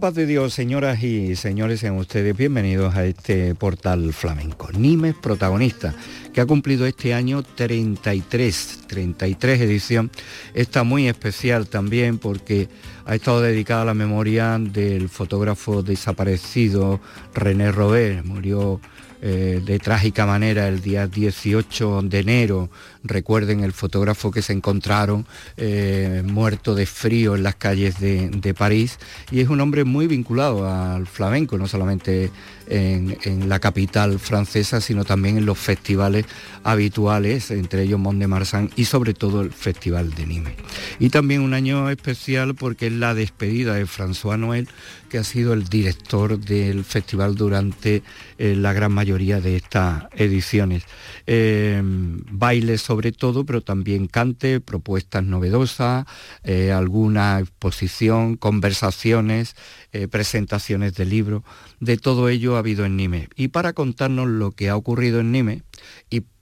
paz de Dios, señoras y señores, sean ustedes bienvenidos a este portal flamenco. Nimes, protagonista, que ha cumplido este año 33, 33 edición. Está muy especial también porque ha estado dedicada a la memoria del fotógrafo desaparecido René Robert. Murió eh, de trágica manera el día 18 de enero Recuerden el fotógrafo que se encontraron eh, muerto de frío en las calles de, París y es un hombre muy vinculado al flamenco, no solamente en, la capital francesa, sino también en los festivales habituales, entre ellos Mont de Marsan y sobre todo el Festival de Nîmes. Y también un año especial porque es la despedida de François Noël, que ha sido el director del festival durante eh, la gran mayoría de estas ediciones. Eh, bailes sobre todo, pero también cante, propuestas novedosas, eh, alguna exposición, conversaciones, eh, presentaciones de libros, de todo ello ha habido en Nime. Y para contarnos lo que ha ocurrido en Nime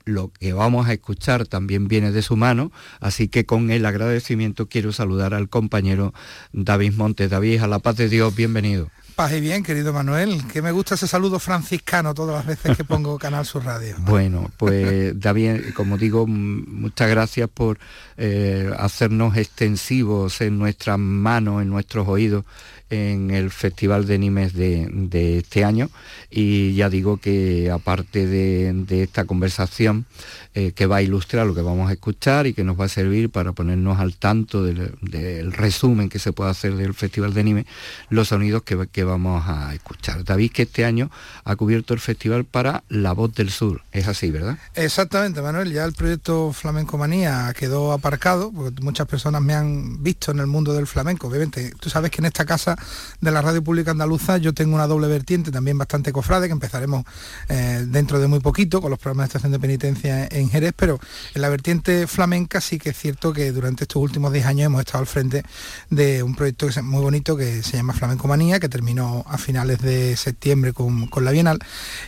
lo que vamos a escuchar también viene de su mano, así que con el agradecimiento quiero saludar al compañero David Montes. David, a la paz de Dios, bienvenido. Paz y bien, querido Manuel, que me gusta ese saludo franciscano todas las veces que pongo Canal Sur Radio. Bueno, pues David, como digo, muchas gracias por eh, hacernos extensivos en nuestras manos, en nuestros oídos, en el Festival de Nimes de, este año y ya digo que aparte de, esta conversación haben, eh, que va a ilustrar lo que vamos a escuchar y que nos va a servir para ponernos al tanto del, resumen que se puede hacer del Festival de Nimes, los sonidos que, que, vamos a escuchar. David que este año ha cubierto el festival para La Voz del Sur, es así, ¿verdad? Exactamente, Manuel, ya el proyecto Flamenco Manía quedó aparcado, porque muchas personas me han visto en el mundo del flamenco, obviamente, tú sabes que en esta casa de la Radio Pública Andaluza yo tengo una doble vertiente también bastante cofrade que empezaremos eh, dentro de muy poquito con los programas de estación de penitencia en Jerez, pero en la vertiente flamenca sí que es cierto que durante estos últimos 10 años hemos estado al frente de un proyecto que es muy bonito que se llama Flamenco Manía, que terminó a finales de septiembre con, la Bienal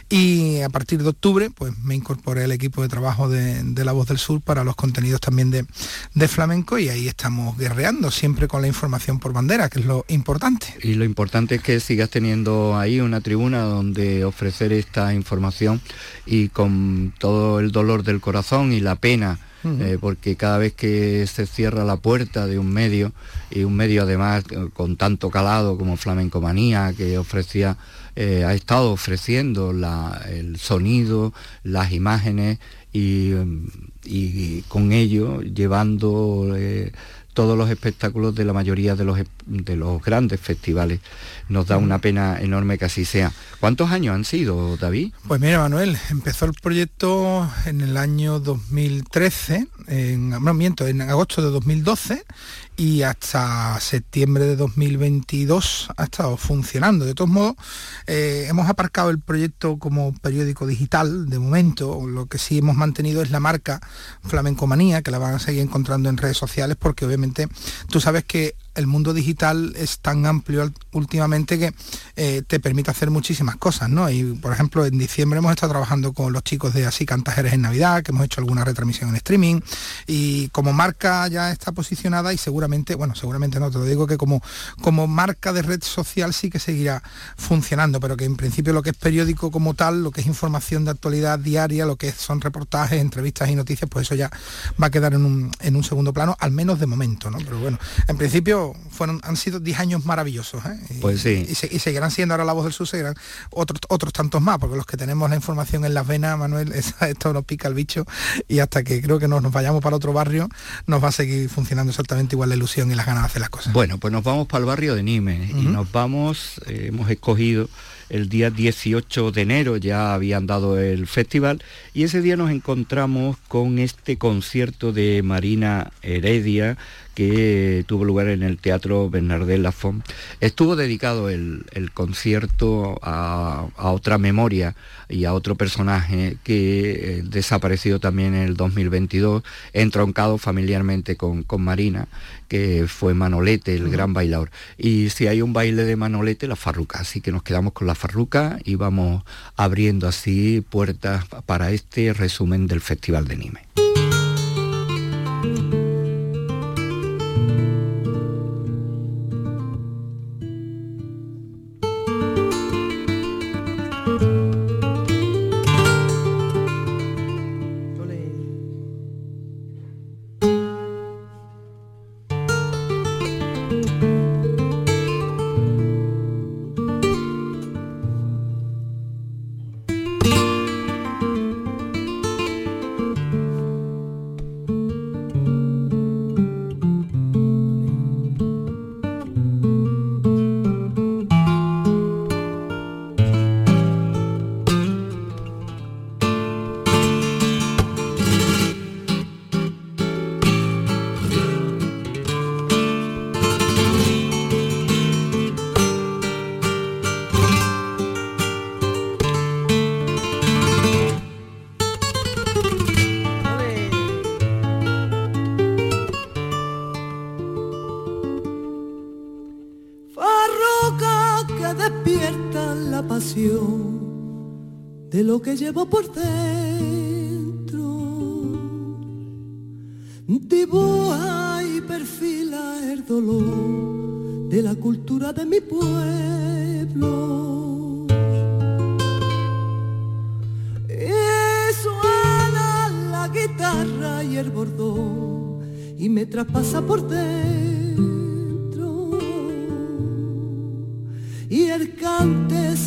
y a partir de octubre pues me incorporé al equipo de trabajo de, La Voz del Sur para los contenidos también de flamenco y ahí estamos guerreando siempre con la información por bandera, que es lo importante. Y lo importante es que sigas teniendo ahí una tribuna donde ofrecer esta información y con todo el dolor del corazón y la pena eh, porque cada vez que se cierra la puerta de un medio, y un medio además eh, con tanto calado como Flamenco Manía, que ofrecía, eh, ha estado ofreciendo el sonido, las imágenes y, y con ello llevando todos los espectáculos de la mayoría de los, de los grandes festivales. Nos da una pena enorme que así sea. ¿Cuántos años han sido, David? Pues mira, Manuel, empezó el proyecto en el año 2013, en, no miento, en agosto de 2012 y hasta septiembre de 2022 ha estado funcionando. De todos modos, eh, hemos aparcado el proyecto como periódico digital de momento. Lo que sí hemos mantenido es la marca Flamenco Manía, que la van a seguir encontrando en redes sociales, porque obviamente tú sabes que el mundo digital es tan amplio últimamente que eh, te permite hacer muchísimas cosas, ¿no? Y por ejemplo, en diciembre hemos estado trabajando con los chicos de Así Cantajeres en Navidad, que hemos hecho alguna retransmisión en streaming, y como marca ya está posicionada y seguramente, bueno, seguramente no, te lo digo que como, como marca de red social sí que seguirá funcionando, pero que en principio lo que es periódico como tal, lo que es información de actualidad diaria, lo que son reportajes, entrevistas y noticias, pues eso ya va a quedar en un, en un segundo plano, al menos de momento, ¿no? Pero bueno, en principio fueron, han sido 10 años maravillosos. ¿eh? Y, pues sí. Y, seguirán siendo ahora la voz del sur, seguirán otros, otros tantos más, porque los que tenemos la información en las venas, Manuel, esto nos pica el bicho y hasta que creo que nos, nos vayamos para otro barrio, nos va a seguir funcionando exactamente igual la ilusión y las ganas de hacer las cosas. Bueno, pues nos vamos para el barrio de Nimes y nos vamos, eh, hemos escogido el día 18 de enero ya habían dado el festival y ese día nos encontramos con este concierto de Marina Heredia que tuvo lugar en el Teatro Bernardel Lafont. Estuvo dedicado el, concierto a, otra memoria y a otro personaje que eh, desapareció también en el 2022, entroncado familiarmente con, con Marina, que fue Manolete, el gran bailador. Y si hay un baile de Manolete, la farruca. Así que nos quedamos con la farruca y vamos abriendo así puertas para este resumen del Festival de Nime. Y me traspasa por dentro.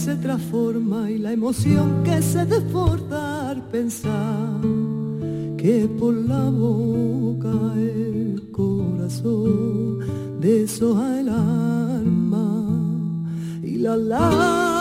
Se transforma y la emoción que se desborda al pensar que por la boca el corazón deshoja el alma y la lágrima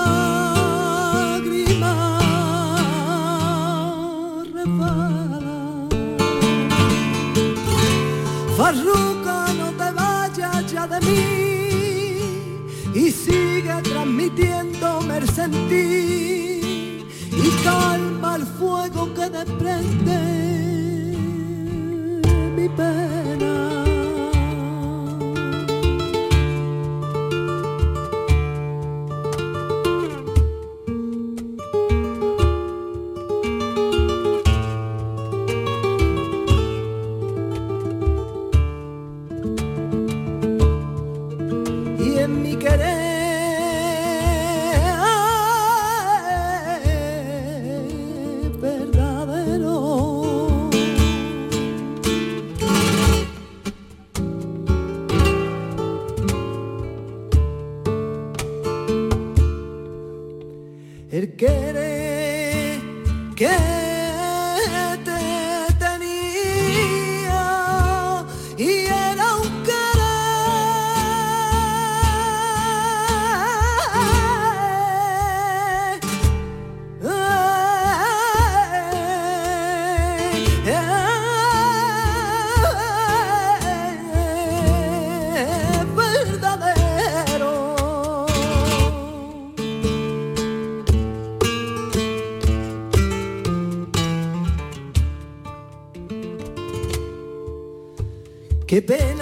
Farruca, no te vayas ya de mí y sigue transmitiéndome el sentir y calma el fuego que desprende mi pena. Qué pena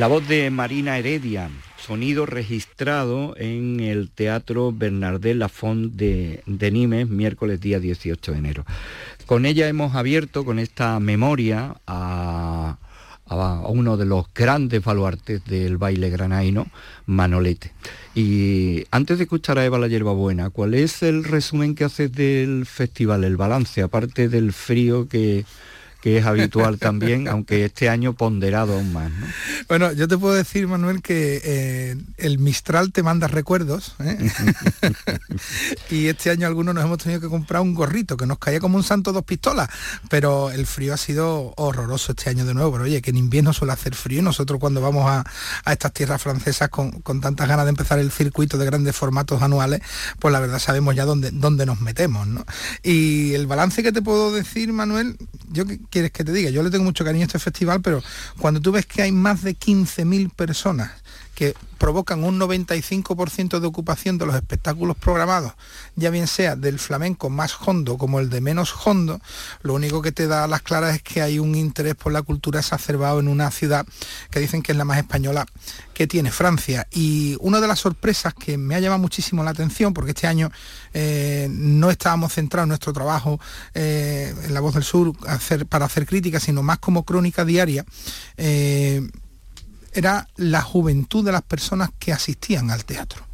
La voz de Marina Heredia, sonido registrado en el Teatro Bernardé Lafont de, Nimes, miércoles día 18 de enero. Con ella hemos abierto, con esta memoria, a, uno de los grandes baluartes del baile granaino, Manolete. Y antes de escuchar a Eva la Buena, ¿cuál es el resumen que haces del festival, el balance, aparte del frío que, que es habitual también, aunque este año ponderado aún más. Bueno, yo te puedo decir, Manuel, que eh, el Mistral te manda recuerdos ¿eh? y este año algunos nos hemos tenido que comprar un gorrito que nos caía como un santo dos pistolas, pero el frío ha sido horroroso este año de nuevo, pero oye, que en invierno suele hacer frío y nosotros cuando vamos a, estas tierras francesas con, tantas ganas de empezar el circuito de grandes formatos anuales, pues la verdad sabemos ya dónde, dónde nos metemos. ¿no? Y el balance que te puedo decir, Manuel, yo quieres que te diga? Yo le tengo mucho cariño a este festival, pero cuando tú ves que hay más de 15.000 personas que provocan un 95% de ocupación de los espectáculos programados, ya bien sea del flamenco más hondo como el de menos hondo, lo único que te da a las claras es que hay un interés por la cultura exacerbado en una ciudad que dicen que es la más española que tiene Francia. Y una de las sorpresas que me ha llamado muchísimo la atención, porque este año eh, no estábamos centrados en nuestro trabajo eh, en La Voz del Sur para hacer críticas, sino más como crónica diaria, eh, era la juventud de las personas que asistían al teatro.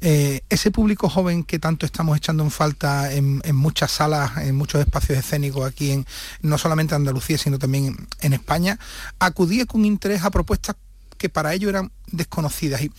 Eh, ese público joven que tanto estamos echando en falta en, muchas salas, en muchos espacios escénicos aquí en no solamente Andalucía, sino también en, España, acudía con interés a propuestas que para ellos eran desconocidas. Y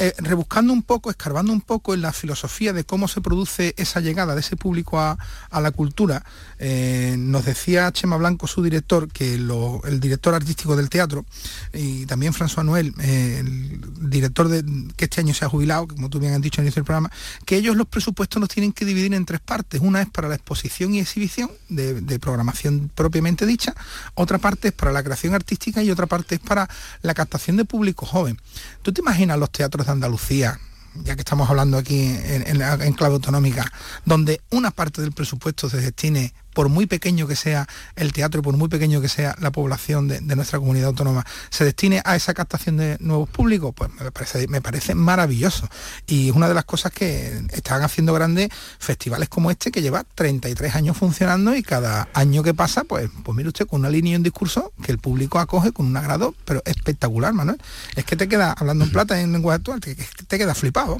eh, rebuscando un poco, escarbando un poco en la filosofía de cómo se produce esa llegada de ese público a, la cultura, eh, nos decía Chema Blanco, su director, que el director artístico del teatro, y también François Noel, eh, el director que este año se ha jubilado, como tú bien has dicho en del programa, que ellos los presupuestos los tienen que dividir en tres partes. Una es para la exposición y exhibición de, de programación propiamente dicha, otra parte es para la creación artística y otra parte es para la captación de público joven. ¿Tú te imaginas los teatros Andalucía, ya que estamos hablando aquí en, clave autonómica, donde una parte del presupuesto se destine por muy pequeño que sea el teatro, por muy pequeño que sea la población de, nuestra comunidad autónoma, se destine a esa captación de nuevos públicos, pues me parece, me parece maravilloso. Y es una de las cosas que están haciendo grandes festivales como este, que lleva 33 años funcionando y cada año que pasa, pues, pues mire usted, con una línea y un discurso que el público acoge con un agrado, pero espectacular, Manuel. Es que te queda, hablando en plata en lenguaje actual, te, queda flipado.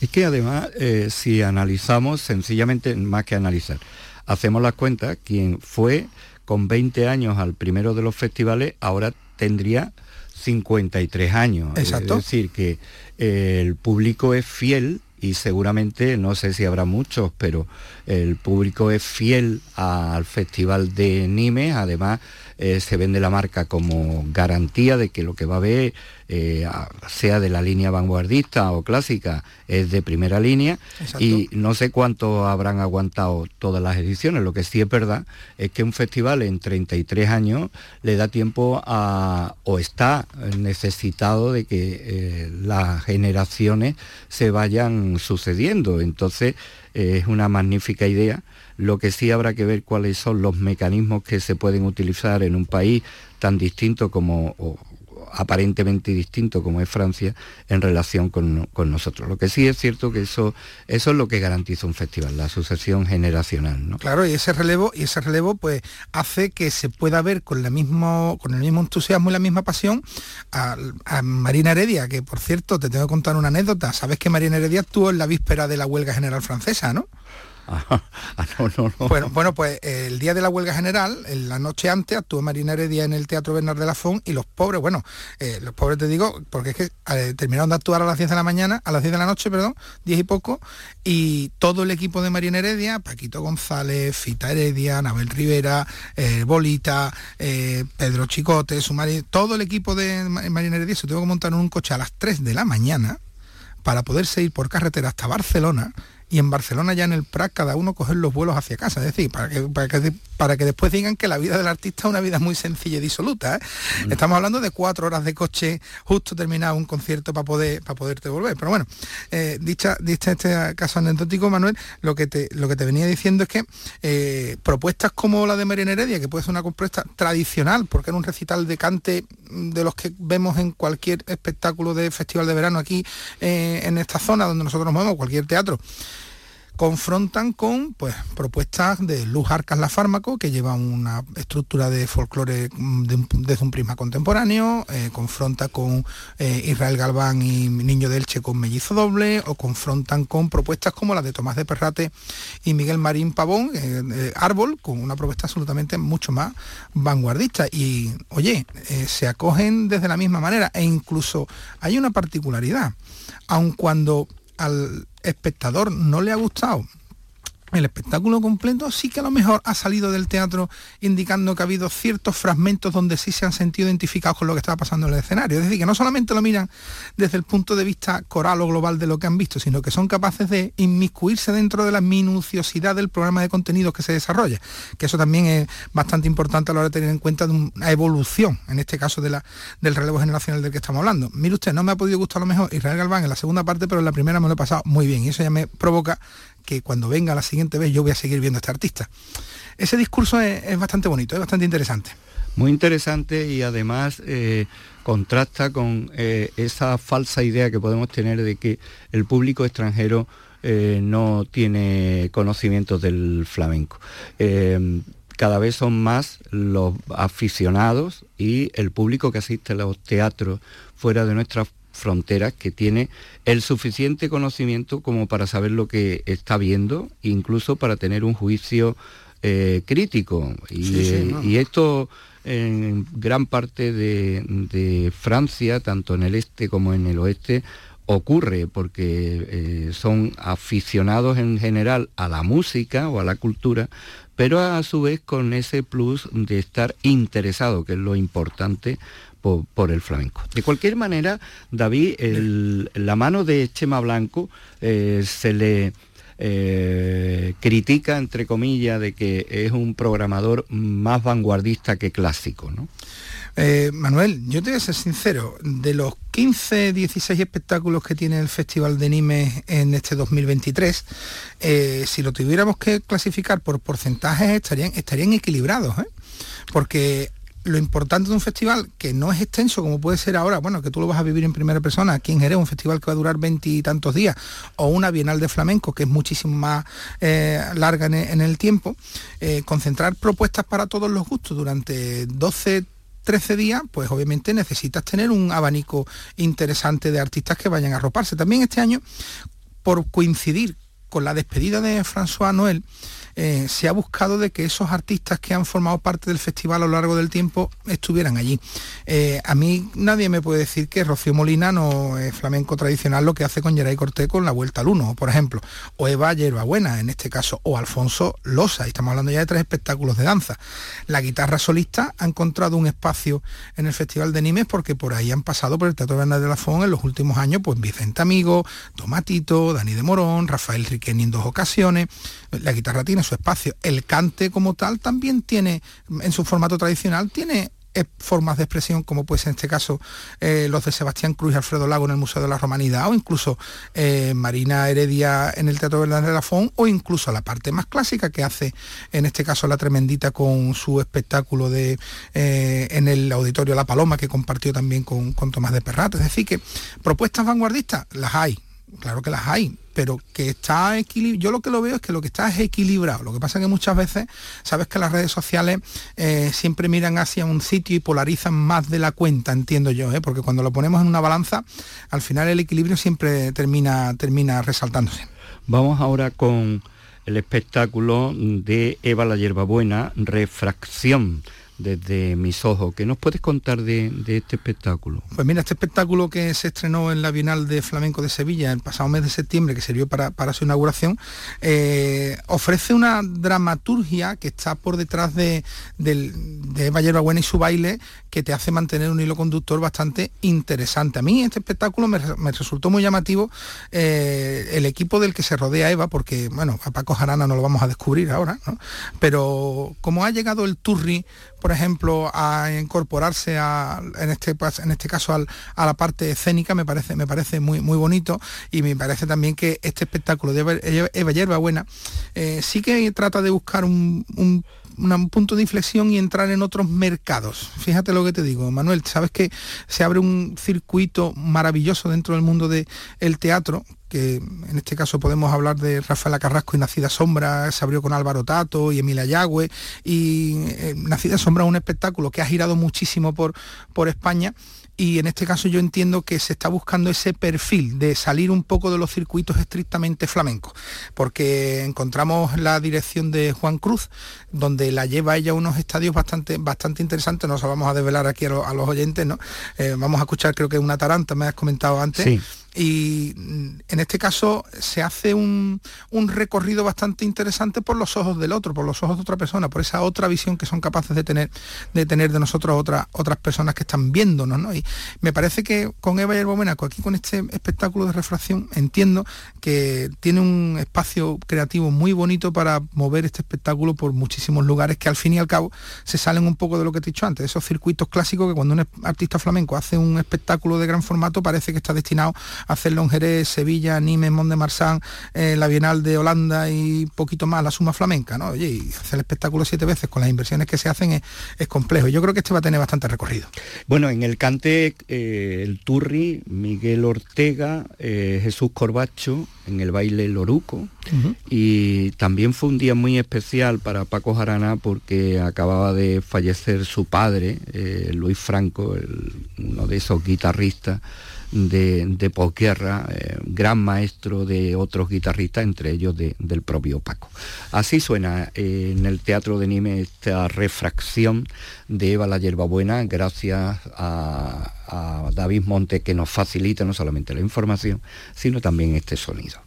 Es que además, eh, si analizamos, sencillamente, más que analizar, hacemos las cuentas, quien fue con 20 años al primero de los festivales, ahora tendría 53 años. Exacto. Es decir, que eh, el público es fiel y seguramente, no sé si habrá muchos, pero el público es fiel al Festival de Nimes, además eh, se vende la marca como garantía de que lo que va a ver, eh, sea de la línea vanguardista o clásica, es de primera línea y no sé cuánto habrán aguantado todas las ediciones. Lo que sí es verdad es que un festival en 33 años le da tiempo a, o está necesitado de que eh, las generaciones se vayan sucediendo. Entonces es una magnífica idea lo que sí habrá que ver cuáles son los mecanismos que se pueden utilizar en un país tan distinto como, o aparentemente distinto como es Francia en relación con, nosotros. Lo que sí es cierto que eso, eso es lo que garantiza un festival, la sucesión generacional. ¿no? Claro, y ese relevo, y ese relevo pues hace que se pueda ver con, la mismo, con el mismo entusiasmo y la misma pasión a, a, Marina Heredia, que por cierto te tengo que contar una anécdota. Sabes que Marina Heredia estuvo en la víspera de la huelga general francesa, ¿no? Ah, bueno, bueno, pues el día de la huelga general, en la noche antes, actuó Marina Heredia en el Teatro Bernard de la Font y los pobres, bueno, eh, los pobres te digo, porque es que eh, terminaron de actuar a las 10 de la mañana, a las 10 de la noche, perdón, 10 y poco, y todo el equipo de Marina Heredia, Paquito González, Fita Heredia, Anabel Rivera, eh, Bolita, Pedro Chicote, su marido, todo el equipo de Marina Heredia se tuvo que montar en un coche a las 3 de la mañana para poderse ir por carretera hasta Barcelona y en Barcelona ya en el Prat cada uno coger los vuelos hacia casa, es decir, para que, para que, después digan que la vida del artista es una vida muy sencilla y disoluta. ¿eh? Mm. Estamos hablando de cuatro horas de coche justo terminado un concierto para poder para poderte volver. Pero bueno, eh, dicha, dicha este caso anecdótico, Manuel, lo que te, lo que te venía diciendo es que eh, propuestas como la de Mariana Heredia, que puede ser una propuesta tradicional, porque era un recital de cante de los que vemos en cualquier espectáculo de festival de verano aquí en esta zona donde nosotros nos movemos, cualquier teatro, confrontan con pues, propuestas de Luz Arcas La Fármaco, que lleva una estructura de folclore mm, desde un prisma contemporáneo, eh, confronta con eh, Israel Galván y Niño de Elche con Mellizo Doble, o confrontan con propuestas como la de Tomás de Perrate y Miguel Marín Pavón, eh, Árbol, con una propuesta absolutamente mucho más vanguardista. Y, oye, se acogen desde la misma manera, e incluso hay una particularidad, aun cuando al espectador no le ha gustado el espectáculo completo sí que a lo mejor ha salido del teatro indicando que ha habido ciertos fragmentos donde sí se han sentido identificados con lo que estaba pasando en el escenario. Es decir, que no solamente lo miran desde el punto de vista coral o global de lo que han visto, sino que son capaces de inmiscuirse dentro de la minuciosidad del programa de contenidos que se desarrolla. Que eso también es bastante importante a la hora de tener en cuenta una evolución, en este caso de la, del relevo generacional del que estamos hablando. Mire usted, no me ha podido gustar a lo mejor Israel Galván en la segunda parte, pero en la primera me lo he pasado muy bien. Y eso ya me provoca que cuando venga la siguiente vez yo voy a seguir viendo a este artista. Ese discurso es, bastante bonito, es bastante interesante. Muy interesante y además eh, contrasta con eh, esa falsa idea que podemos tener de que el público extranjero eh, no tiene conocimientos del flamenco cada vez son más los aficionados y el público que asiste a los teatros fuera de nuestras fronteras que tiene el suficiente conocimiento como para saber lo que está viendo, incluso para tener un juicio eh, crítico. Y, esto en gran parte de, Francia, tanto en el este como en el oeste, ocurre porque eh, son aficionados en general a la música o a la cultura, pero a su vez con ese plus de estar interesado, que es lo importante por, el flamenco. De cualquier manera, David, la mano de Chema Blanco eh, se le eh, critica, entre comillas, de que es un programador más vanguardista que clásico, ¿no? Eh, Manuel, yo te voy a ser sincero, de los 15, 16 espectáculos que tiene el Festival de Nimes en este 2023, si lo tuviéramos que clasificar por porcentajes estarían, estarían equilibrados, porque lo importante de un festival que no es extenso como puede ser ahora, bueno, que tú lo vas a vivir en primera persona, aquí en Jerez, un festival que va a durar veintitantos días, o una Bienal de Flamenco que es muchísimo más eh, larga en, el tiempo, eh, concentrar propuestas para todos los gustos durante 12 13 días, pues obviamente necesitas tener un abanico interesante de artistas que vayan a arroparse. También este año, por coincidir con la despedida de François Noël, eh, se ha buscado de que esos artistas que han formado parte del festival a lo largo del tiempo estuvieran allí. Eh, a mí nadie me puede decir que Rocío Molina no es flamenco tradicional lo que hace con Geray Cortés con la Vuelta al Uno, por ejemplo, o Eva Yerbabuena en este caso, o Alfonso Losa, y estamos hablando ya de tres espectáculos de danza. La guitarra solista ha encontrado un espacio en el Festival de Nimes porque por ahí han pasado por el Teatro Bernal de la Fon en los últimos años, pues Vicente Amigo, Tomatito, Dani de Morón, Rafael Riqueni en dos ocasiones. La guitarra tiene su espacio. El cante como tal también tiene, en su formato tradicional, tiene eh, formas de expresión como pues en este caso eh, los de Sebastián Cruz y Alfredo Lago en el Museo de la Romanidad o incluso eh, Marina Heredia en el Teatro Verdad de la Fon o incluso la parte más clásica que hace en este caso la Tremendita con su espectáculo de en el Auditorio La Paloma que compartió también con, con Tomás de Perrat. Es decir que propuestas vanguardistas las hay, claro que las hay, pero que está equilibrado. Yo lo que lo veo es que lo que está es equilibrado. Lo que pasa es que muchas veces, sabes que las redes sociales eh, siempre miran hacia un sitio y polarizan más de la cuenta, entiendo yo, ¿eh? porque cuando lo ponemos en una balanza, al final el equilibrio siempre termina, termina resaltándose. Vamos ahora con el espectáculo de Eva la Hierbabuena, Refracción desde mis ojos. ¿Qué nos puedes contar de, este espectáculo? Pues mira, este espectáculo que se estrenó en la Bienal de Flamenco de Sevilla el pasado mes de septiembre, que sirvió para, su inauguración, eh, ofrece una dramaturgia que está por detrás de, de, de Buena y su baile, que te hace mantener un hilo conductor bastante interesante. A mí este espectáculo me, resultó muy llamativo eh, el equipo del que se rodea Eva, porque, bueno, a Paco Jarana no lo vamos a descubrir ahora, ¿no? pero como ha llegado el Turri, ejemplo, a incorporarse en, este, en este caso a la parte escénica, me parece, me parece muy, muy bonito y me parece también que este espectáculo de Eva Yerba Buena eh, sí que trata de buscar un, punto de inflexión y entrar en otros mercados. Fíjate lo que te digo, Manuel, sabes que se abre un circuito maravilloso dentro del mundo del teatro que en este caso podemos hablar de Rafaela Carrasco y Nacida Sombra, se abrió con Álvaro Tato y Emilia Yagüe, y eh, Nacida Sombra es un espectáculo que ha girado muchísimo por, por España y en este caso yo entiendo que se está buscando ese perfil de salir un poco de los circuitos estrictamente flamencos, porque encontramos la dirección de Juan Cruz, donde la lleva ella a unos estadios bastante, bastante interesantes, no se vamos a desvelar aquí a, los oyentes, ¿no? Eh, vamos a escuchar creo que una taranta, me has comentado antes y en este caso se hace un, recorrido bastante interesante por los ojos del otro, por los ojos de otra persona, por esa otra visión que son capaces de tener de, tener de nosotros otras otras personas que están viéndonos. ¿no? Y me parece que con Eva y Bomenaco, aquí con este espectáculo de refracción, entiendo que tiene un espacio creativo muy bonito para mover este espectáculo por muchísimos lugares que al fin y al cabo se salen un poco de lo que te he dicho antes, esos circuitos clásicos que cuando un artista flamenco hace un espectáculo de gran formato parece que está destinado hacerlo en Jerez, Sevilla, Nimes, Mont de Marsan, eh, la Bienal de Holanda y poquito más, la suma flamenca, ¿no? Oye, y hacer el espectáculo siete veces con las inversiones que se hacen es, complejo. Yo creo que este va a tener bastante recorrido. Bueno, en el cante, eh, el Turri, Miguel Ortega, eh, Jesús Corbacho, en el baile Loruco, y también fue un día muy especial para Paco Jarana porque acababa de fallecer su padre, Luis Franco, uno de esos guitarristas de, de posguerra, eh, gran maestro de otros guitarristas, entre ellos del propio Paco. Así suena eh, en el Teatro de Nime esta refracción de Eva la Yerbabuena, gracias a, a David Monte que nos facilita no solamente la información, sino también este sonido.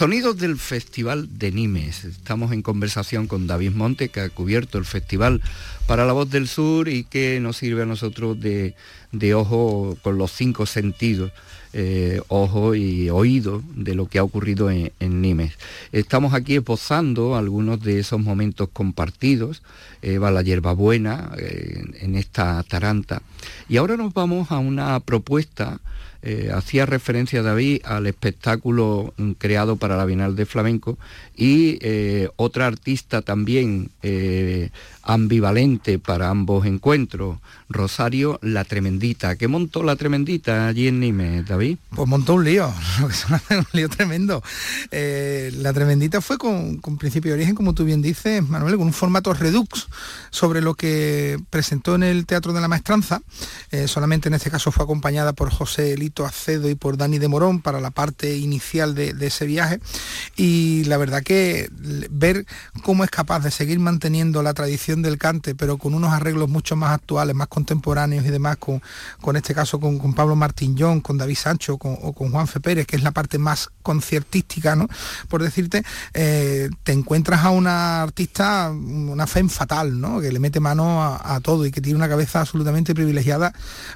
Sonidos del Festival de Nimes. Estamos en conversación con David Monte, que ha cubierto el festival para la voz del sur y que nos sirve a nosotros de, ojo con los cinco sentidos, eh, ojo y oído de lo que ha ocurrido en, Nimes. Estamos aquí esbozando algunos de esos momentos compartidos, eh, va la hierbabuena eh, en esta taranta. Y ahora nos vamos a una propuesta eh, hacía referencia David al espectáculo mm, creado para la Bienal de Flamenco y eh, otra artista también eh, ambivalente para ambos encuentros, Rosario La Tremendita. ¿Qué montó La Tremendita allí en Nimes, David? Pues montó un lío, un lío tremendo. la Tremendita fue con, principio de origen, como tú bien dices, Manuel, con un formato redux sobre lo que presentó en el Teatro de la Maestranza. solamente en este caso fue acompañada por José Lito Acedo y por Dani de Morón para la parte inicial de, ese viaje. Y la verdad que ver cómo es capaz de seguir manteniendo la tradición del cante, pero con unos arreglos mucho más actuales, más contemporáneos y demás, con, con este caso con, Pablo Martín John, con David Sancho o con Juan Fe Pérez, que es la parte más conciertística, ¿no? Por decirte, eh, te encuentras a una artista, una fe fatal, ¿no? Que le mete mano a, todo y que tiene una cabeza absolutamente privilegiada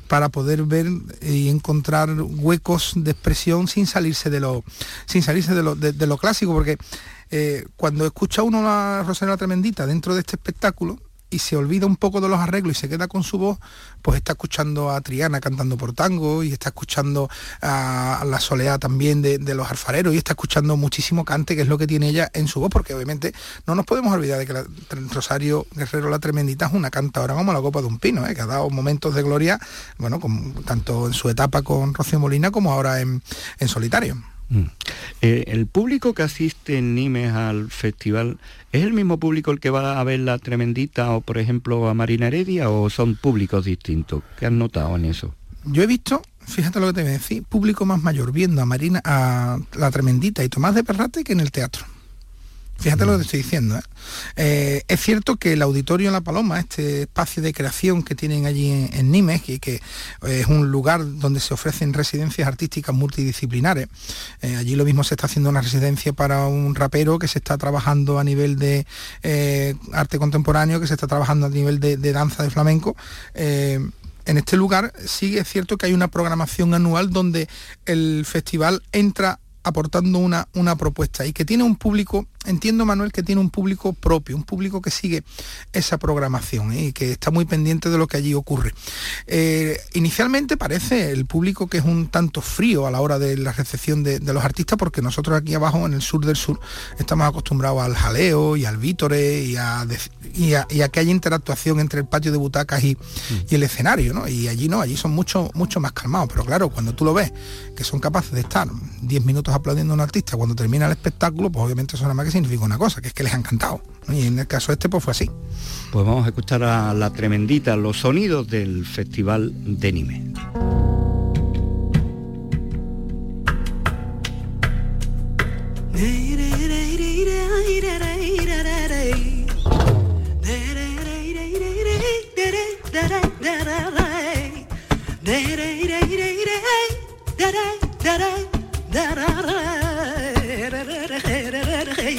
para poder ver y encontrar huecos de expresión sin salirse de lo, sin salirse de lo, de lo clásico, porque eh, cuando escucha uno la Rosalía Tremendita dentro de este espectáculo y se olvida un poco de los arreglos y se queda con su voz, pues está escuchando a Triana cantando por tango y está escuchando a la soleá también de, los alfareros y está escuchando muchísimo cante, que es lo que tiene ella en su voz, porque obviamente no nos podemos olvidar de que Rosario Guerrero la Tremendita es una cantadora como la copa de un pino, ¿eh? que ha dado momentos de gloria, bueno, tanto en su etapa con Rocío Molina como ahora en solitario. Mm. Eh, el público que asiste en Nimes al festival, ¿es el mismo público el que va a ver la Tremendita o por ejemplo a Marina Heredia o son públicos distintos? ¿Qué has notado en eso? Yo he visto, fíjate lo que te voy a decir, público más mayor viendo a Marina, a la Tremendita y Tomás de Perrate que en el teatro. Fíjate lo que estoy diciendo. ¿eh? Eh, es cierto que el Auditorio La Paloma, este espacio de creación que tienen allí en, Nimes, y que es un lugar donde se ofrecen residencias artísticas multidisciplinares, eh, allí lo mismo se está haciendo una residencia para un rapero que se está trabajando a nivel de arte contemporáneo, que se está trabajando a nivel de, de danza de flamenco en este lugar sí es cierto que hay una programación anual donde el festival entra aportando una, una propuesta y que tiene un público entiendo, Manuel, que tiene un público propio, un público que sigue esa programación ¿eh? y que está muy pendiente de lo que allí ocurre. Eh, inicialmente parece el público que es un tanto frío a la hora de la recepción de, los artistas, porque nosotros aquí abajo, en el sur del sur, estamos acostumbrados al jaleo y al vítore y a, que haya interactuación entre el patio de butacas y, el escenario, ¿no? Y allí no, allí son mucho, mucho más calmados, pero claro, cuando tú lo ves, que son capaces de estar 10 minutos aplaudiendo a un artista cuando termina el espectáculo, pues obviamente nada más que significa una cosa, que es que les ha encantado. Y en el caso este pues fue así. Pues vamos a escuchar a la tremendita, los sonidos del Festival de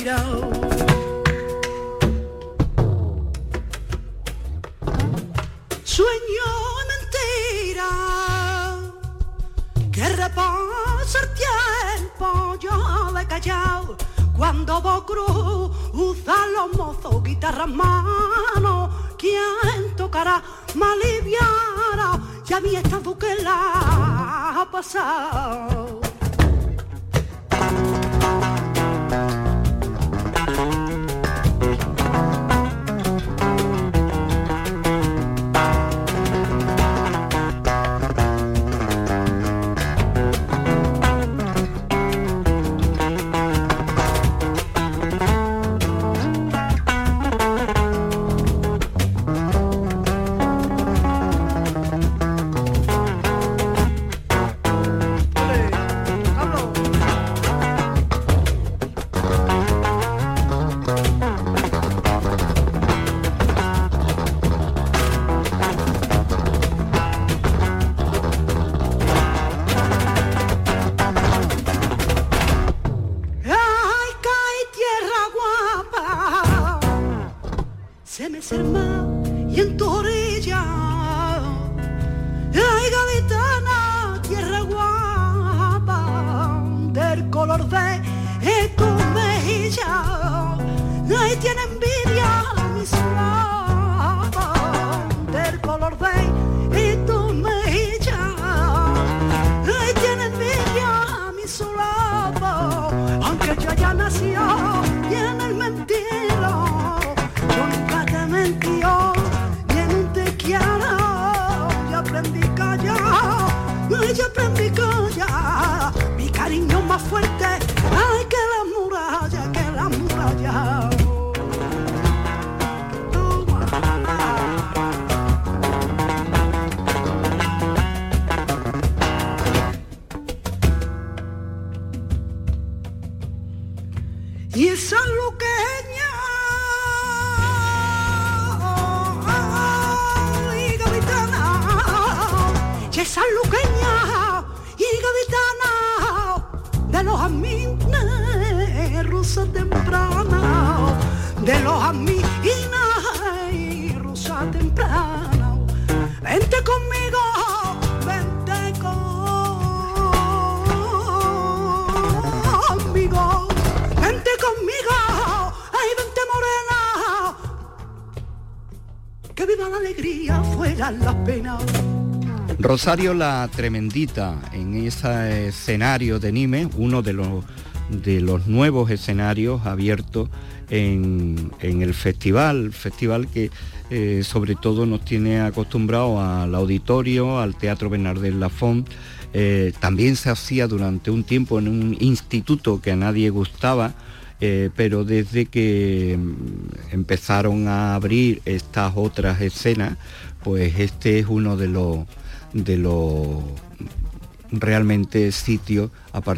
Nime. Sueño mentira que repasa el tiempo, yo le he callado cuando vos usa los mozos guitarras mano, ¿quién tocará maliviara? Ya mi estado que la ha pasado. Rosario la Tremendita en ese escenario de Nime, uno de los, de los nuevos escenarios abiertos en, el festival, festival que eh, sobre todo nos tiene acostumbrado al auditorio, al Teatro Bernardel Lafont. Eh, también se hacía durante un tiempo en un instituto que a nadie gustaba, eh, pero desde que mm, empezaron a abrir estas otras escenas, pues este es uno de los de los realmente aparte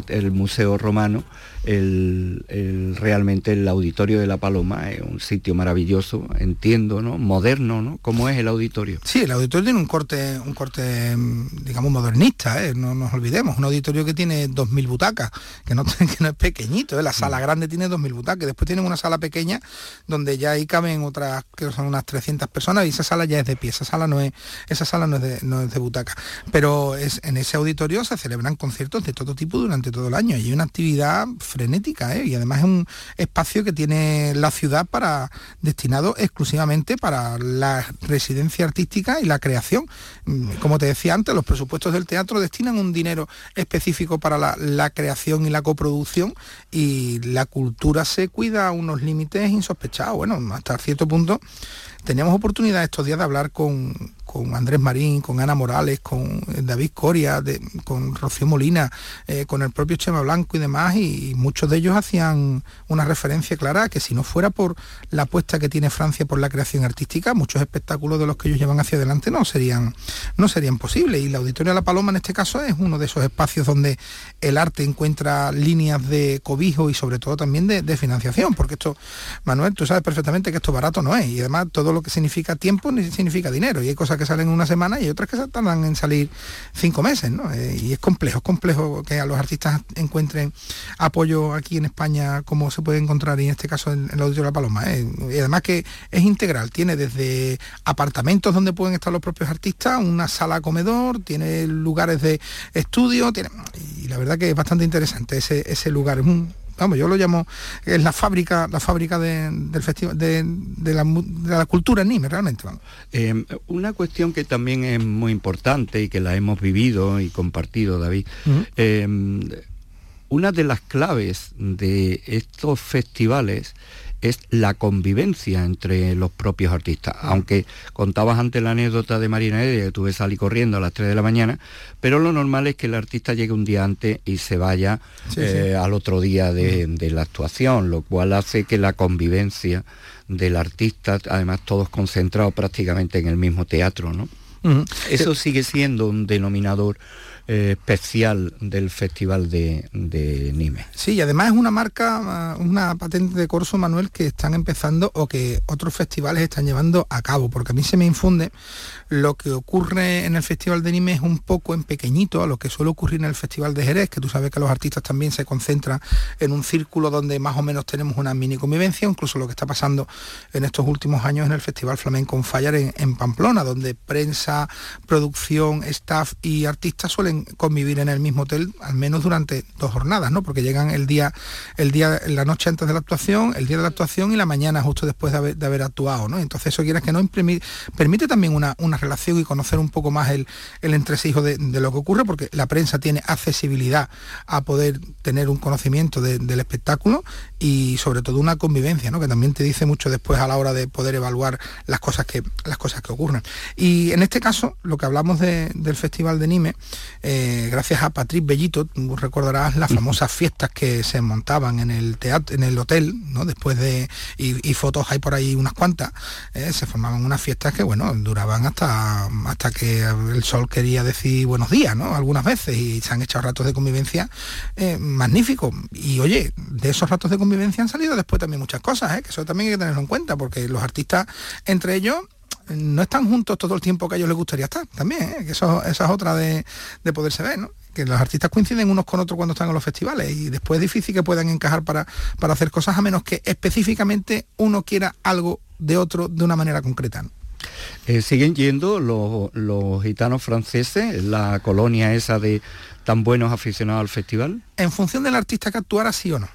el Museo Romano, el, realmente el Auditorio de la Paloma es un sitio maravilloso, entiendo, ¿no? Moderno, ¿no? ¿Cómo es el auditorio? Sí, el auditorio tiene un corte, un corte, digamos, modernista, ¿eh? no nos olvidemos, un auditorio que tiene 2.000 butacas, que no, que no es pequeñito, ¿eh? la sala mm. grande tiene 2.000 butacas, después tienen una sala pequeña donde ya ahí caben otras, que son unas 300 personas y esa sala ya es de pie, esa sala no es, esa sala no es de, no es de butaca, pero es, en ese auditorio se celebran conciertos de todo tipo durante todo el año y hay una actividad frenética ¿eh? y además es un espacio que tiene la ciudad para destinado exclusivamente para la residencia artística y la creación. Mm, como te decía antes, los presupuestos del teatro destinan un dinero específico para la, la creación y la coproducción y la cultura se cuida a unos límites insospechados. Bueno, hasta cierto punto teníamos oportunidad estos días de hablar con, con Andrés Marín, con Ana Morales, con David Coria, con Rocío Molina, eh, con el propio Chema Blanco y demás, y, muchos de ellos hacían una referencia clara que si no fuera por la apuesta que tiene Francia por la creación artística, muchos espectáculos de los que ellos llevan hacia adelante no serían, no serían posibles. Y la Auditoria La Paloma en este caso es uno de esos espacios donde el arte encuentra líneas de cobijo y sobre todo también de, de financiación, porque esto, Manuel, tú sabes perfectamente que esto barato no es, y además todo lo que significa tiempo significa dinero, y hay cosas que salen en una semana y otras que tardan en salir cinco meses, ¿no? Eh, y es complejo, es complejo que a los artistas encuentren apoyo aquí en España como se puede encontrar y en este caso en, el Auditorio de la Paloma. ¿eh? Y además que es integral, tiene desde apartamentos donde pueden estar los propios artistas, una sala comedor, tiene lugares de estudio, tiene, y la verdad que es bastante interesante ese, ese lugar. Vamos, yo lo llamo, es la fábrica, la fábrica del festival, de, la, cultura en Nime, realmente. Eh, una cuestión que también es muy importante y que la hemos vivido y compartido, David, eh, una de las claves de estos festivales es la convivencia entre los propios artistas. Aunque contabas antes la anécdota de Marina Heredia, que tuve salí corriendo a las 3 de la mañana, pero lo normal es que el artista llegue un día antes y se vaya eh, al otro día de, de la actuación, lo cual hace que la convivencia del artista, además todos concentrados prácticamente en el mismo teatro, ¿no? Eso sigue siendo un denominador eh, especial del Festival de, de, Nime. Sí, y además es una marca, una patente de corso, Manuel, que están empezando o que otros festivales están llevando a cabo, porque a mí se me infunde lo que ocurre en el Festival de Nime es un poco en pequeñito a lo que suele ocurrir en el Festival de Jerez, que tú sabes que los artistas también se concentran en un círculo donde más o menos tenemos una mini convivencia, incluso lo que está pasando en estos últimos años en el Festival Flamenco en Fallar en Pamplona, donde prensa, producción, staff y artistas suelen convivir en el mismo hotel al menos durante dos jornadas, ¿no? Porque llegan el día, el día, la noche antes de la actuación, el día de la actuación y la mañana justo después de haber, actuado, ¿no? Entonces eso quieras que no permite también una, relación y conocer un poco más el, el entresijo de, lo que ocurre, porque la prensa tiene accesibilidad a poder tener un conocimiento del espectáculo y sobre todo una convivencia, ¿no? Que también te dice mucho después a la hora de poder evaluar las cosas que, las cosas que ocurren. Y en este caso, lo que hablamos del Festival de Nime, eh, gracias a Patrick Bellito, tú recordarás las famosas fiestas que se montaban en el teatro, en el hotel, ¿no? Después de, y, fotos hay por ahí unas cuantas, eh, se formaban unas fiestas que, bueno, duraban hasta, hasta que el sol quería decir buenos días, ¿no? Algunas veces, y se han hecho ratos de convivencia eh, magníficos. Y oye, de esos ratos de convivencia han salido después también muchas cosas, que eso también hay que tenerlo en cuenta, porque los artistas, entre ellos, no están juntos todo el tiempo que a ellos les gustaría estar también, ¿eh? que eso, esa es otra de, poderse ver, ¿no? que los artistas coinciden unos con otros cuando están en los festivales y después es difícil que puedan encajar para, para hacer cosas a menos que específicamente uno quiera algo de otro de una manera concreta. Eh, ¿Siguen yendo los, los gitanos franceses, la colonia esa de tan buenos aficionados al festival? En función del artista que actuara, sí o no.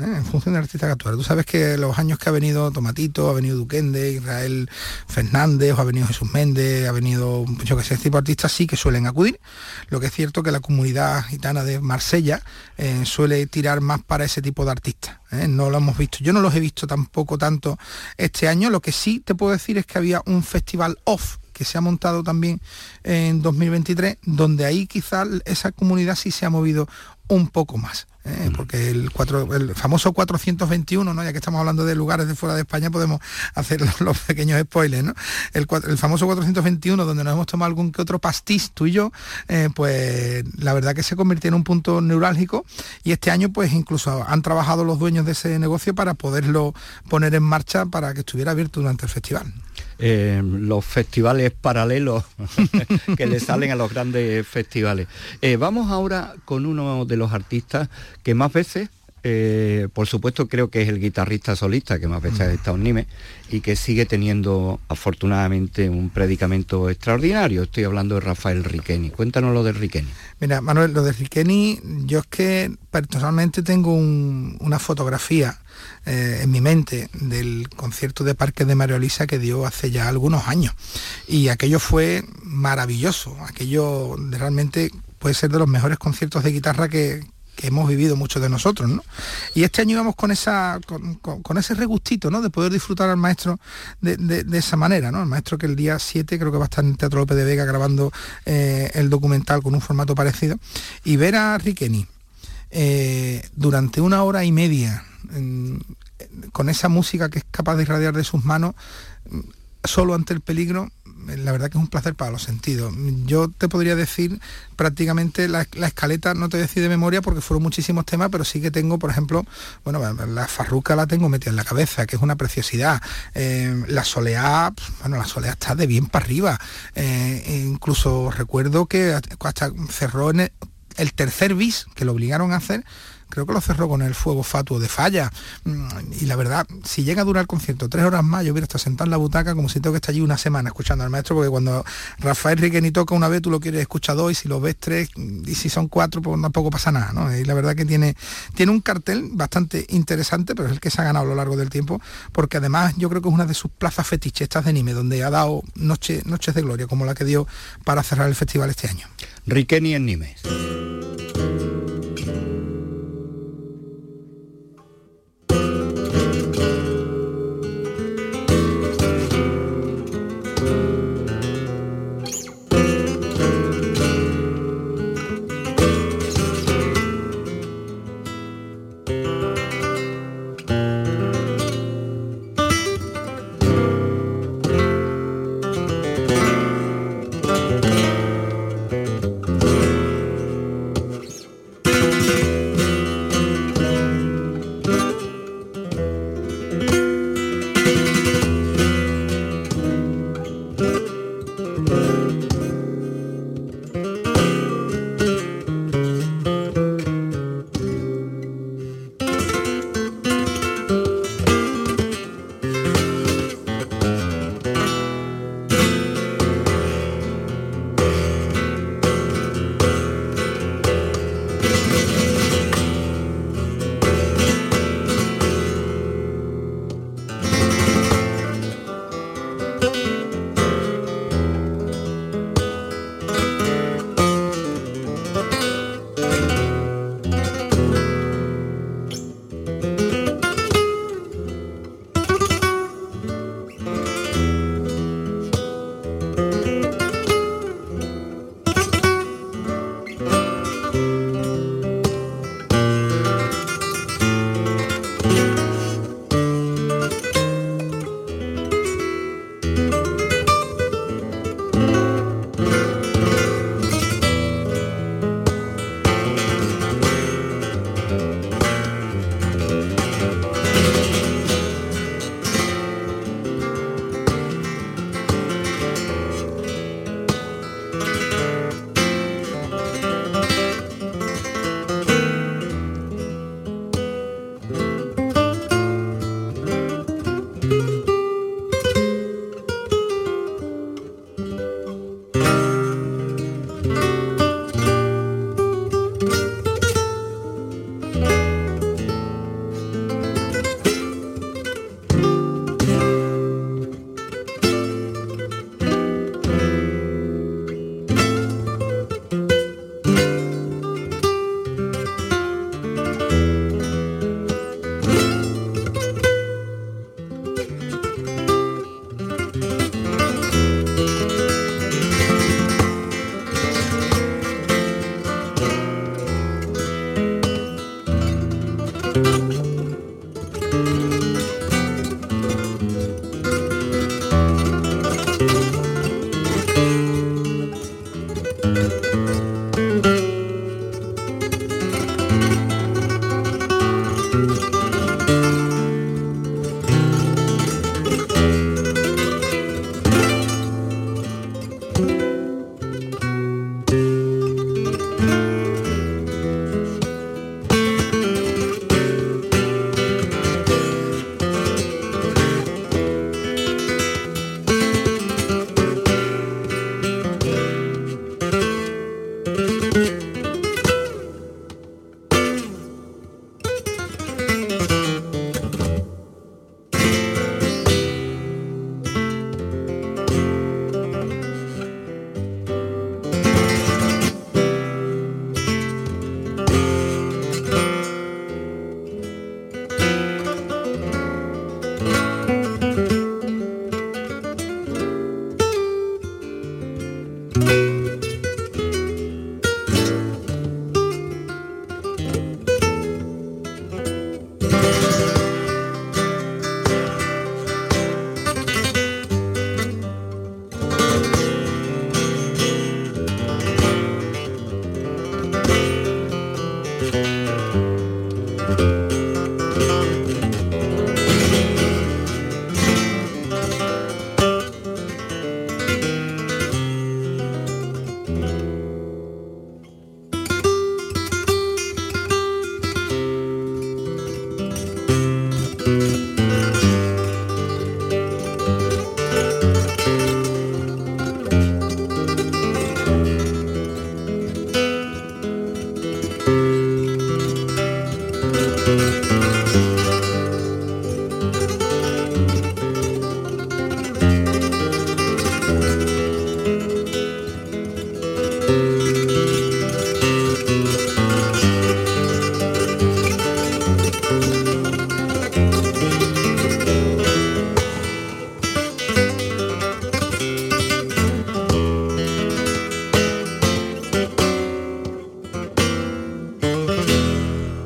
¿Eh? en función del artista que. Tú sabes que los años que ha venido Tomatito, ha venido Duquende, Israel Fernández, ha venido Jesús Méndez, ha venido, yo que sé, este tipo de artistas sí que suelen acudir. Lo que es cierto que la comunidad gitana de Marsella eh, suele tirar más para ese tipo de artistas. ¿eh? No lo hemos visto. Yo no los he visto tampoco tanto este año. Lo que sí te puedo decir es que había un festival off que se ha montado también en 2023, donde ahí quizás esa comunidad sí se ha movido un poco más. ¿Eh? porque el, famoso 421, ¿no? ya que estamos hablando de lugares de fuera de España, podemos hacer los, pequeños spoilers. ¿no? El, famoso 421, donde nos hemos tomado algún que otro pastiz, tú y yo, eh, pues la verdad que se convirtió en un punto neurálgico y este año pues incluso han trabajado los dueños de ese negocio para poderlo poner en marcha para que estuviera abierto durante el festival. Eh, los festivales paralelos que le salen a los grandes festivales. Eh, vamos ahora con uno de los artistas que más veces eh, por supuesto creo que es el guitarrista solista que más veces ha estado en Nime y que sigue teniendo afortunadamente un predicamento extraordinario. Estoy hablando de Rafael Riqueni. Cuéntanos lo de Riqueni. Mira, Manuel, lo de Riqueni, yo es que personalmente tengo una fotografía eh, en mi mente del concierto de Parque de Mario Elisa que dio hace ya algunos años. Y aquello fue maravilloso. Aquello realmente puede ser de los mejores conciertos de guitarra que, que hemos vivido muchos de nosotros, ¿no? Y este año íbamos con esa con, ese regustito, ¿no? De poder disfrutar al maestro de, esa manera, ¿no? El maestro que el día 7 creo que va a estar en Teatro López de Vega grabando eh, el documental con un formato parecido. Y ver a Riqueni eh, durante una hora y media con esa música que es capaz de irradiar de sus manos solo ante el peligro, la verdad que es un placer para los sentidos. Yo te podría decir prácticamente la, escaleta, no te decir de memoria porque fueron muchísimos temas, pero sí que tengo, por ejemplo, bueno, la farruca la tengo metida en la cabeza, que es una preciosidad. Eh, la soleá, bueno, la soleá está de bien para arriba. Eh, incluso recuerdo que hasta cerró el tercer bis que lo obligaron a hacer creo que lo cerró con el fuego fatuo de falla. Mm, y la verdad, si llega a durar el concierto tres horas más, yo hubiera estado sentado en la butaca como si tengo que estar allí una semana escuchando al maestro, porque cuando Rafael Riqueni toca una vez, tú lo quieres escuchar dos, y si lo ves tres, y si son cuatro, pues tampoco pasa nada, ¿no? Y la verdad que tiene, tiene un cartel bastante interesante, pero es el que se ha ganado a lo largo del tiempo, porque además yo creo que es una de sus plazas fetichistas de Nime, donde ha dado noche, noches de gloria, como la que dio para cerrar el festival este año. Riqueni en Nimes.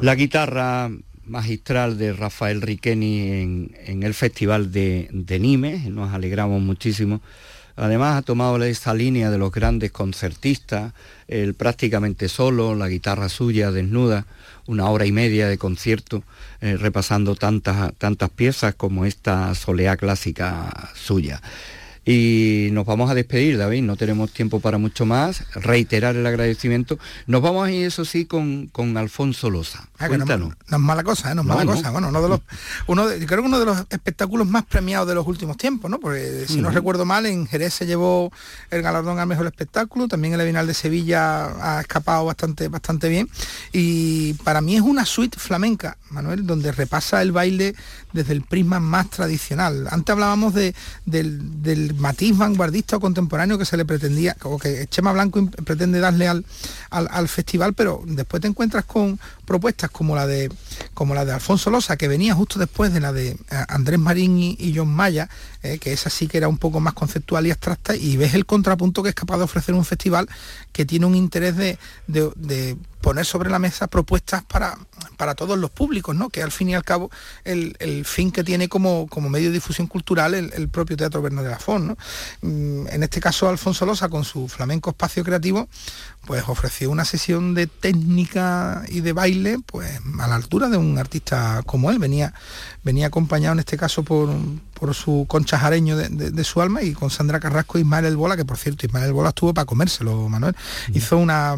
La guitarra magistral de Rafael Riqueni en, el Festival de, de Nimes, nos alegramos muchísimo. Además ha tomado esta línea de los grandes concertistas, el prácticamente solo, la guitarra suya desnuda, una hora y media de concierto, eh, repasando tantas, tantas piezas como esta soleá clásica suya. Y nos vamos a despedir, David, no tenemos tiempo para mucho más, reiterar el agradecimiento. Nos vamos a ir, eso sí, con, con Alfonso Loza. Ah, Cuéntanos. No, es mala cosa, ¿eh? no es mala cosa. Bueno, uno de los, uno creo que uno de los espectáculos más premiados de los últimos tiempos, ¿no? Porque si no recuerdo mal, en Jerez se llevó el galardón al mejor espectáculo, también el Bienal de Sevilla ha escapado bastante, bastante bien. Y para mí es una suite flamenca, Manuel, donde repasa el baile desde el prisma más tradicional. Antes hablábamos de, del, matiz vanguardista o contemporáneo que se le pretendía, o que Chema Blanco pretende darle al, al, festival, pero después te encuentras con propuestas como la de como la de Alfonso Losa, que venía justo después de la de eh, Andrés Marín y, John Maya, eh, que esa sí que era un poco más conceptual y abstracta, y ves el contrapunto que es capaz de ofrecer un festival que tiene un interés de, de poner sobre la mesa propuestas para, para todos los públicos, ¿no? que al fin y al cabo el, fin que tiene como, como, medio de difusión cultural el, propio Teatro Bernardo de la ¿no? Mm, en este caso Alfonso Losa con su flamenco espacio creativo pues ofreció una sesión de técnica y de baile pues a la altura de un artista como él. Venía, venía acompañado en este caso por, por su concha jareño de, su alma y con Sandra Carrasco y Ismael El Bola, que por cierto Ismael Bola estuvo para comérselo, Manuel. Hizo una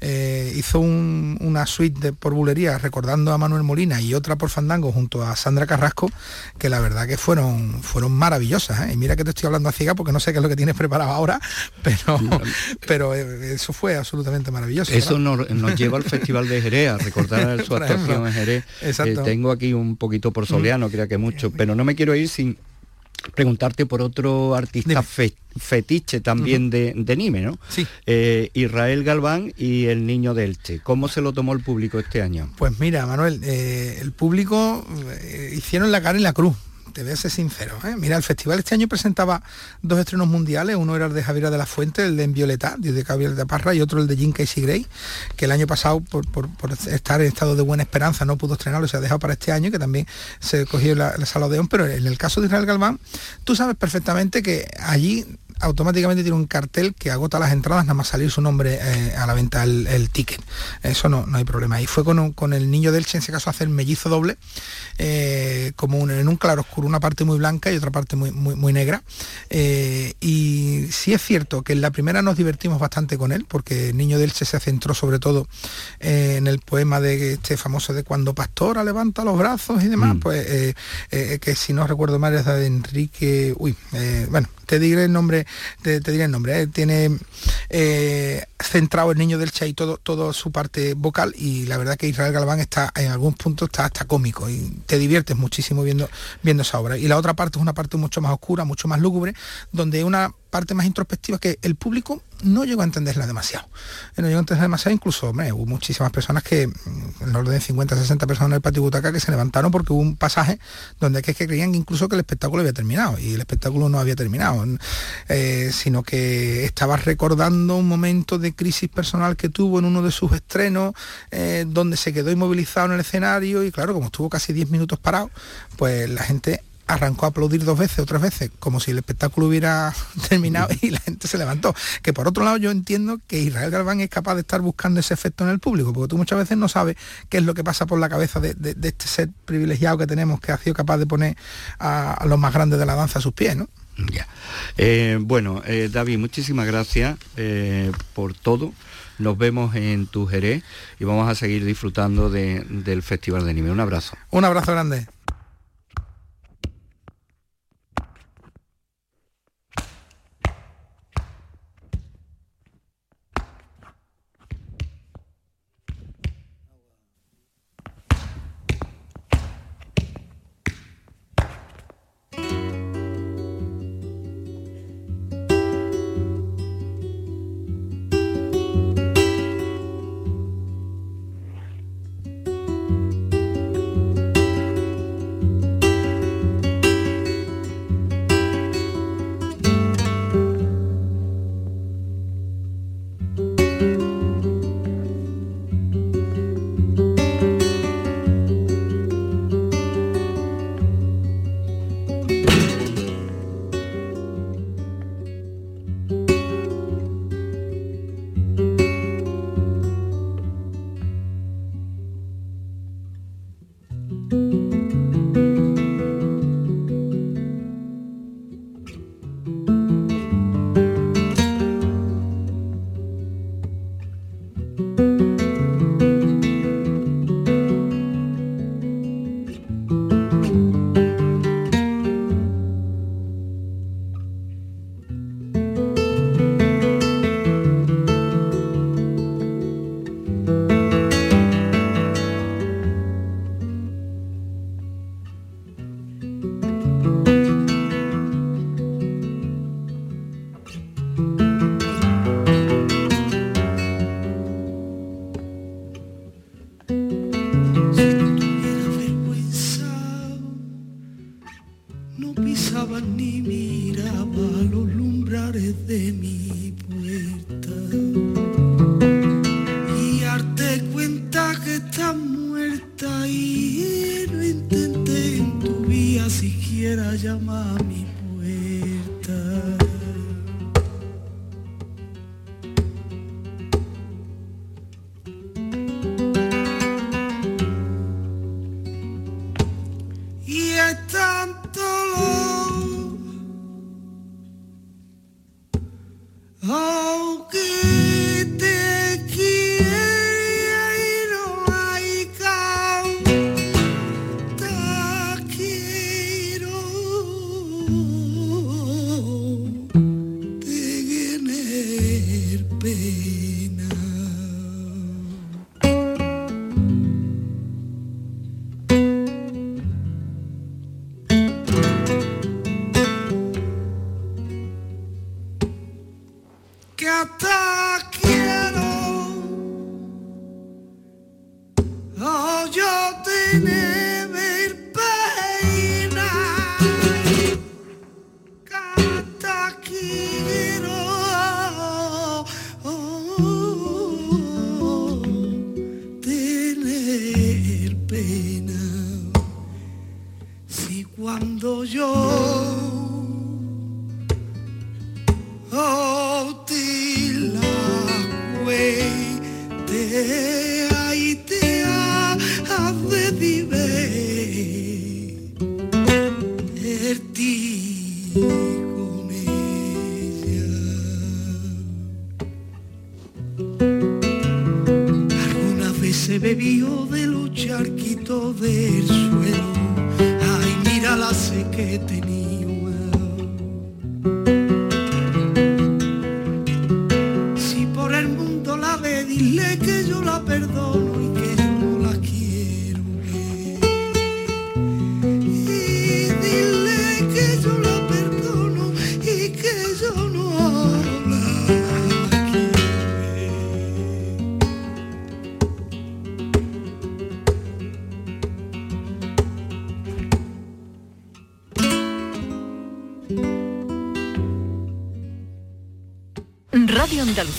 eh, hizo una suite de, por bulería recordando a Manuel Molina y otra por Fandango junto a Sandra Carrasco, que la verdad que fueron, fueron maravillosas. ¿eh? Y mira que te estoy hablando a ciega porque no sé qué es lo que tienes preparado ahora, pero, pero eh, eso fue absolutamente maravilloso. Eso nos, lleva al Festival de Jerez, a recordar su actuación en Jerez. Eh, tengo aquí un poquito por soleano, creo que mucho, pero no me quiero ir sin preguntarte por otro artista fetiche también de, de, Nime, ¿no? Sí. Eh, Israel Galván y el niño de Elche. ¿Cómo se lo tomó el público este año? Pues mira, Manuel, eh, el público hicieron la cara en la cruz te voy a ser sincero. ¿eh? Mira, el festival este año presentaba dos estrenos mundiales, uno era el de Javier de la Fuente, el de En Violeta, de Javier de Parra, y otro el de Jim Casey Gray, que el año pasado, por, estar en estado de buena esperanza, no pudo estrenarlo, se ha dejado para este año, que también se cogió la, la sala Odeón, pero en el caso de Israel Galván, tú sabes perfectamente que allí automáticamente tiene un cartel que agota las entradas, nada más salir su nombre eh, a la venta el, ticket. Eso no, no hay problema. Y fue con, con el niño del Elche, en ese caso, hacer mellizo doble, eh, como en un claro oscuro, una parte muy blanca y otra parte muy, muy, negra. Eh, y sí es cierto que en la primera nos divertimos bastante con él, porque el niño del Elche se centró sobre todo en el poema de este famoso de cuando Pastora levanta los brazos y demás, mm. pues que si no recuerdo mal es de Enrique, uy, bueno, te diré el nombre, te, diré el nombre, ¿eh? tiene eh, centrado el niño del Che y todo, todo su parte vocal y la verdad que Israel Galván está en algún punto está hasta cómico y te diviertes muchísimo viendo, viendo esa obra. Y la otra parte es una parte mucho más oscura, mucho más lúgubre, donde una parte más introspectiva que el público no llegó a entenderla demasiado. No llegó a entenderla demasiado, incluso hubo muchísimas personas que, mm, en orden de 50, 60 personas en el patio Butaca que se levantaron porque hubo un pasaje donde que, que creían incluso que el espectáculo había terminado y el espectáculo no había terminado, eh, sino que estaba recordando un momento de crisis personal que tuvo en uno de sus estrenos, eh, donde se quedó inmovilizado en el escenario y claro, como estuvo casi 10 minutos parado, pues la gente arrancó a aplaudir dos veces, otras veces, como si el espectáculo hubiera terminado y la gente se levantó. Que por otro lado yo entiendo que Israel Galván es capaz de estar buscando ese efecto en el público, porque tú muchas veces no sabes qué es lo que pasa por la cabeza de, este ser privilegiado que tenemos, que ha sido capaz de poner a, los más grandes de la danza a sus pies, ¿no? Ya. Eh, bueno, eh, David, muchísimas gracias eh, por todo. Nos vemos en tu Jerez y vamos a seguir disfrutando del Festival de Anime. Un abrazo. Un abrazo grande. Natal.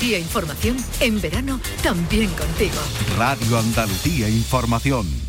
Andalucía Información, en verano también contigo. Radio Andalucía Información.